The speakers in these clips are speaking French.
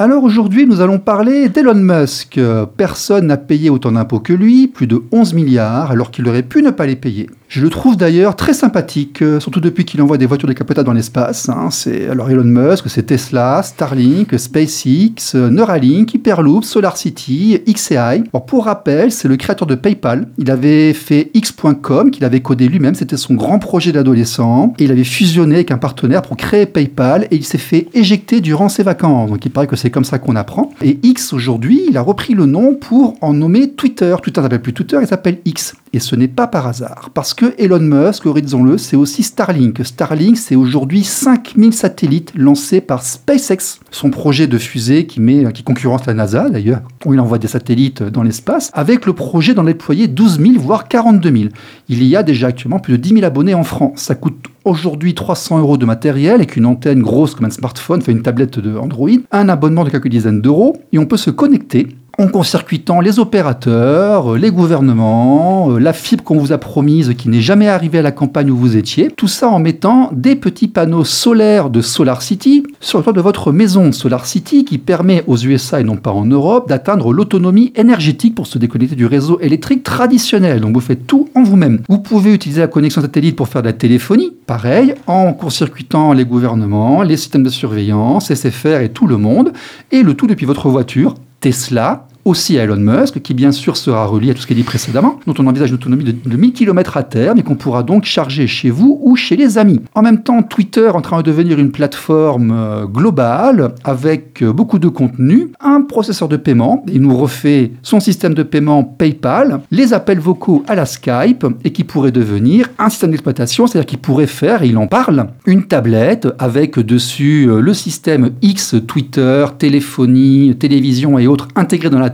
Alors aujourd'hui, nous allons parler d'Elon Musk. Personne n'a payé autant d'impôts que lui, plus de 11 milliards, alors qu'il aurait pu ne pas les payer. Je le trouve d'ailleurs très sympathique, euh, surtout depuis qu'il envoie des voitures décapotables dans l'espace. Hein. C'est alors Elon Musk, c'est Tesla, Starlink, SpaceX, Neuralink, Hyperloop, SolarCity, XAI. Pour rappel, c'est le créateur de PayPal. Il avait fait X.com qu'il avait codé lui-même. C'était son grand projet d'adolescent. Il avait fusionné avec un partenaire pour créer PayPal et il s'est fait éjecter durant ses vacances. Donc il paraît que c'est comme ça qu'on apprend. Et X aujourd'hui, il a repris le nom pour en nommer Twitter. Twitter s'appelle plus Twitter, il s'appelle X. Et ce n'est pas par hasard. Parce que Elon Musk, disons-le, c'est aussi Starlink. Starlink, c'est aujourd'hui 5000 satellites lancés par SpaceX, son projet de fusée qui, met, qui concurrence la NASA d'ailleurs, où il envoie des satellites dans l'espace, avec le projet d'en déployer 12 000, voire 42 000. Il y a déjà actuellement plus de 10 000 abonnés en France. Ça coûte aujourd'hui 300 euros de matériel avec une antenne grosse comme un smartphone, fait une tablette de Android, un abonnement de quelques dizaines d'euros, et on peut se connecter en court-circuitant les opérateurs, les gouvernements, euh, la fibre qu'on vous a promise qui n'est jamais arrivée à la campagne où vous étiez, tout ça en mettant des petits panneaux solaires de Solar City sur le toit de votre maison Solar City qui permet aux USA et non pas en Europe d'atteindre l'autonomie énergétique pour se déconnecter du réseau électrique traditionnel. Donc vous faites tout en vous-même. Vous pouvez utiliser la connexion satellite pour faire de la téléphonie, pareil, en court-circuitant les gouvernements, les systèmes de surveillance, SFR et tout le monde, et le tout depuis votre voiture Tesla, aussi à Elon Musk, qui bien sûr sera relié à tout ce qui est dit précédemment, dont on envisage une autonomie de, de 1000 km à terme et qu'on pourra donc charger chez vous ou chez les amis. En même temps, Twitter en train de devenir une plateforme euh, globale avec euh, beaucoup de contenu, un processeur de paiement, il nous refait son système de paiement PayPal, les appels vocaux à la Skype et qui pourrait devenir un système d'exploitation, c'est-à-dire qu'il pourrait faire, et il en parle, une tablette avec dessus euh, le système X, Twitter, téléphonie, télévision et autres intégrés dans la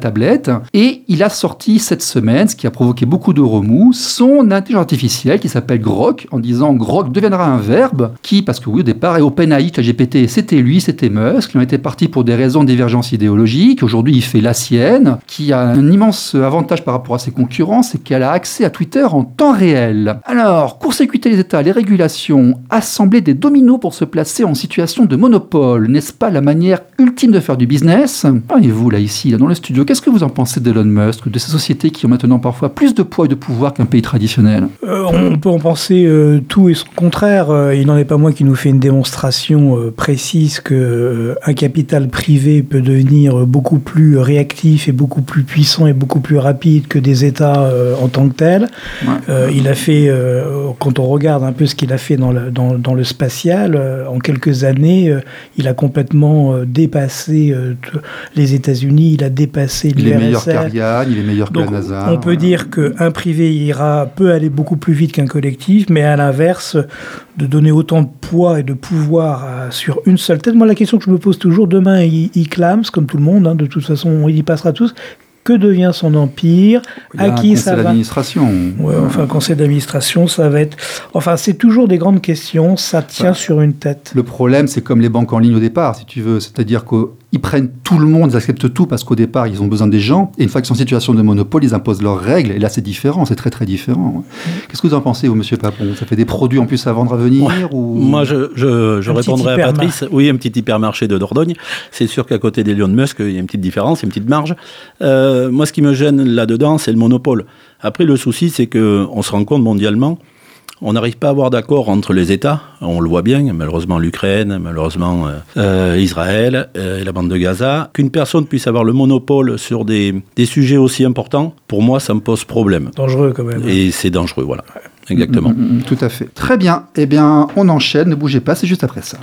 Et il a sorti cette semaine, ce qui a provoqué beaucoup de remous, son intelligence artificielle qui s'appelle Grok, en disant Grok deviendra un verbe qui, parce que oui, au départ, et OpenAI, GPT, c'était lui, c'était Musk, il en était parti pour des raisons de divergence idéologique. Aujourd'hui, il fait la sienne, qui a un immense avantage par rapport à ses concurrents, c'est qu'elle a accès à Twitter en temps réel. Alors, court-circuiter les États, les régulations, assembler des dominos pour se placer en situation de monopole, n'est-ce pas la manière ultime de faire du business? Et vous, là, ici, là, dans le studio, Qu'est-ce que vous en pensez d'Elon Musk, de ces sociétés qui ont maintenant parfois plus de poids et de pouvoir qu'un pays traditionnel? Euh, On peut en penser euh, tout et son contraire. Euh, il n'en est pas moins qui nous fait une démonstration précise que un capital privé peut devenir beaucoup plus réactif et beaucoup plus puissant et beaucoup plus rapide que des États en tant que tels. il a fait, quand on regarde un peu ce qu'il a fait dans le, dans, dans le spatial, en quelques années, il a complètement dépassé les États-Unis, il a dépassé il est meilleur qu'Ariane, il est meilleur que la NASA. On peut dire qu'un privé ira, peut aller beaucoup plus vite qu'un collectif, mais à l'inverse, de donner autant de poids et de pouvoir sur une seule tête. Moi, la question que je me pose toujours, demain, il, clame, comme tout le monde, hein, de toute façon, il y passera tous que devient son empire, à qui ça va? d'administration. Ouais, enfin, conseil d'administration, ça va être. Enfin, c'est toujours des grandes questions, ça tient sur une tête. Le problème, c'est comme les banques en ligne au départ, si tu veux. C'est-à-dire que ils prennent tout le monde, ils acceptent tout parce qu'au départ, ils ont besoin des gens. Et une fois qu'ils sont en situation de monopole, ils imposent leurs règles. Et là, c'est différent, c'est très très différent. Qu'est-ce que vous en pensez, vous, monsieur Papon? Ça fait des produits en plus à vendre à venir ou... Moi, je, je, répondrai à Patrice. Oui, un petit hypermarché de Dordogne. C'est sûr qu'à côté des Lions de Musk, il y a une petite différence, une petite marge. Euh, moi, ce qui me gêne là-dedans, c'est le monopole. Après, le souci, c'est qu'on se rend compte mondialement on n'arrive pas à avoir d'accord entre les États. On le voit bien, malheureusement l'Ukraine, malheureusement euh, euh, Israël euh, et la bande de Gaza. Qu'une personne puisse avoir le monopole sur des, sujets aussi importants, pour moi, ça me pose problème. Dangereux quand même. Et c'est dangereux, voilà. Exactement. Mm, mm, mm, tout à fait. Très bien. Eh bien, on enchaîne. Ne bougez pas, c'est juste après ça.